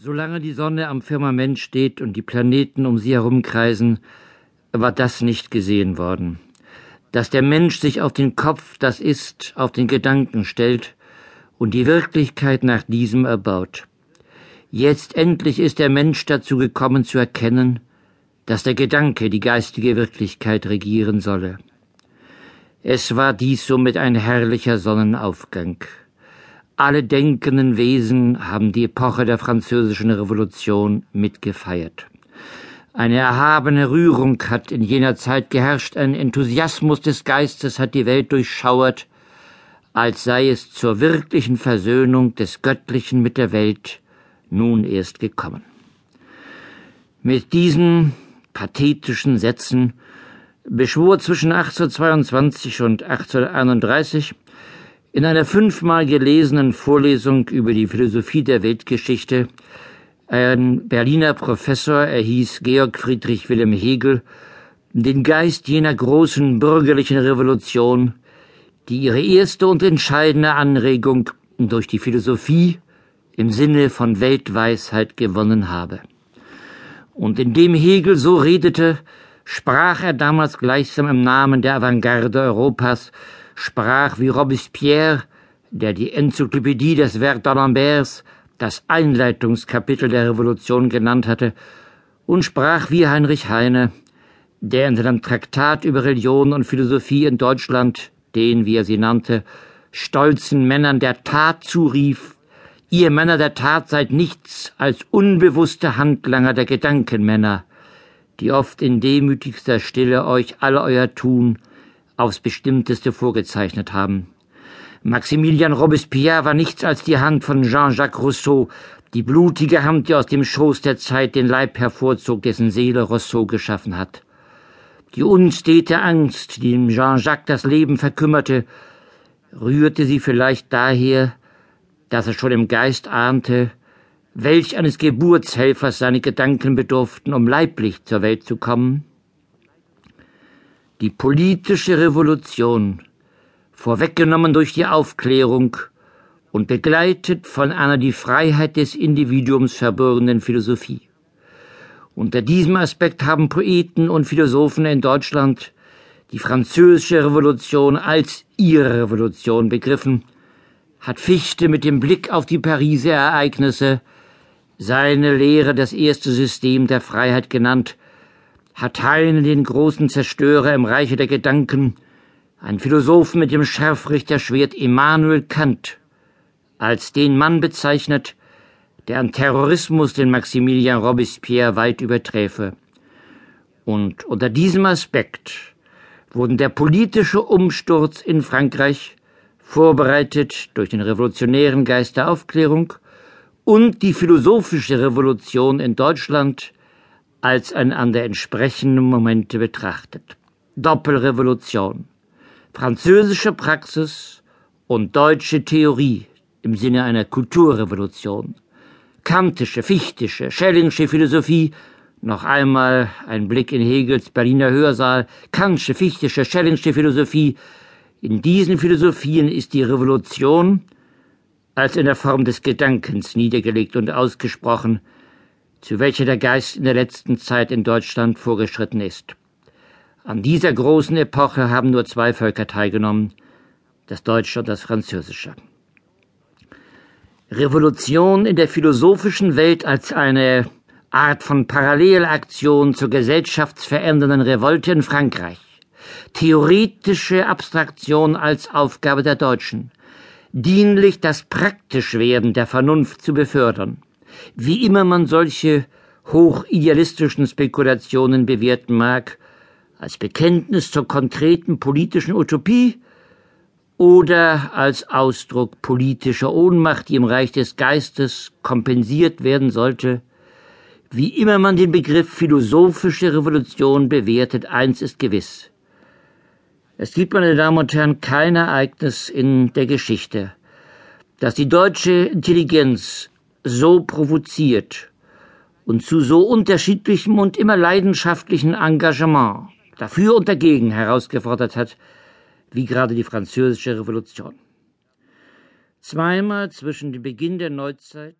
Solange die Sonne am Firmament steht und die Planeten um sie herumkreisen, war das nicht gesehen worden. Dass der Mensch sich auf den Kopf, das ist, auf den Gedanken stellt und die Wirklichkeit nach diesem erbaut. Jetzt endlich ist der Mensch dazu gekommen zu erkennen, dass der Gedanke die geistige Wirklichkeit regieren solle. Es war dies somit ein herrlicher Sonnenaufgang. Alle denkenden Wesen haben die Epoche der französischen Revolution mitgefeiert. Eine erhabene Rührung hat in jener Zeit geherrscht, ein Enthusiasmus des Geistes hat die Welt durchschauert, als sei es zur wirklichen Versöhnung des Göttlichen mit der Welt nun erst gekommen. Mit diesen pathetischen Sätzen beschwor zwischen 1822 und 1831 in einer fünfmal gelesenen Vorlesung über die Philosophie der Weltgeschichte ein Berliner Professor, er hieß Georg Friedrich Wilhelm Hegel, den Geist jener großen bürgerlichen Revolution, die ihre erste und entscheidende Anregung durch die Philosophie im Sinne von Weltweisheit gewonnen habe. Und indem Hegel so redete, sprach er damals gleichsam im Namen der Avantgarde Europas sprach wie Robespierre, der die Enzyklopädie des Werk d'Alemberts das Einleitungskapitel der Revolution genannt hatte, und sprach wie Heinrich Heine, der in seinem Traktat über Religion und Philosophie in Deutschland den, wie er sie nannte, stolzen Männern der Tat zurief, ihr Männer der Tat seid nichts als unbewusste Handlanger der Gedankenmänner, die oft in demütigster Stille euch alle euer Tun aufs bestimmteste vorgezeichnet haben. Maximilian Robespierre war nichts als die Hand von Jean-Jacques Rousseau, die blutige Hand, die aus dem Schoß der Zeit den Leib hervorzog, dessen Seele Rousseau geschaffen hat. Die unstete Angst, die dem Jean-Jacques das Leben verkümmerte, rührte sie vielleicht daher, dass er schon im Geist ahnte, welch eines Geburtshelfers seine Gedanken bedurften, um leiblich zur Welt zu kommen? Die politische Revolution, vorweggenommen durch die Aufklärung und begleitet von einer die Freiheit des Individuums verbürgenden Philosophie. Unter diesem Aspekt haben Poeten und Philosophen in Deutschland die französische Revolution als ihre Revolution begriffen, hat Fichte mit dem Blick auf die Pariser Ereignisse seine Lehre das erste System der Freiheit genannt hat Heine den großen Zerstörer im Reiche der Gedanken, ein Philosophen mit dem Scharfrichterschwert Immanuel Kant, als den Mann bezeichnet, der an Terrorismus den Maximilian Robespierre weit überträfe. Und unter diesem Aspekt wurden der politische Umsturz in Frankreich, vorbereitet durch den revolutionären Geist der Aufklärung, und die philosophische Revolution in Deutschland als ein an entsprechenden Momente betrachtet. Doppelrevolution. Französische Praxis und deutsche Theorie im Sinne einer Kulturrevolution. Kantische, fichtische, schellingsche Philosophie noch einmal ein Blick in Hegels Berliner Hörsaal, Kantische, fichtische, schellingsche Philosophie. In diesen Philosophien ist die Revolution als in der Form des Gedankens niedergelegt und ausgesprochen, zu welcher der Geist in der letzten Zeit in Deutschland vorgeschritten ist. An dieser großen Epoche haben nur zwei Völker teilgenommen, das Deutsche und das Französische. Revolution in der philosophischen Welt als eine Art von Parallelaktion zur gesellschaftsverändernden Revolte in Frankreich. Theoretische Abstraktion als Aufgabe der Deutschen. Dienlich das Praktischwerden der Vernunft zu befördern. Wie immer man solche hochidealistischen Spekulationen bewerten mag, als Bekenntnis zur konkreten politischen Utopie oder als Ausdruck politischer Ohnmacht, die im Reich des Geistes kompensiert werden sollte, wie immer man den Begriff philosophische Revolution bewertet, eins ist gewiss. Es gibt, meine Damen und Herren, kein Ereignis in der Geschichte, das die deutsche Intelligenz so provoziert und zu so unterschiedlichem und immer leidenschaftlichen Engagement dafür und dagegen herausgefordert hat, wie gerade die französische Revolution. Zweimal zwischen dem Beginn der Neuzeit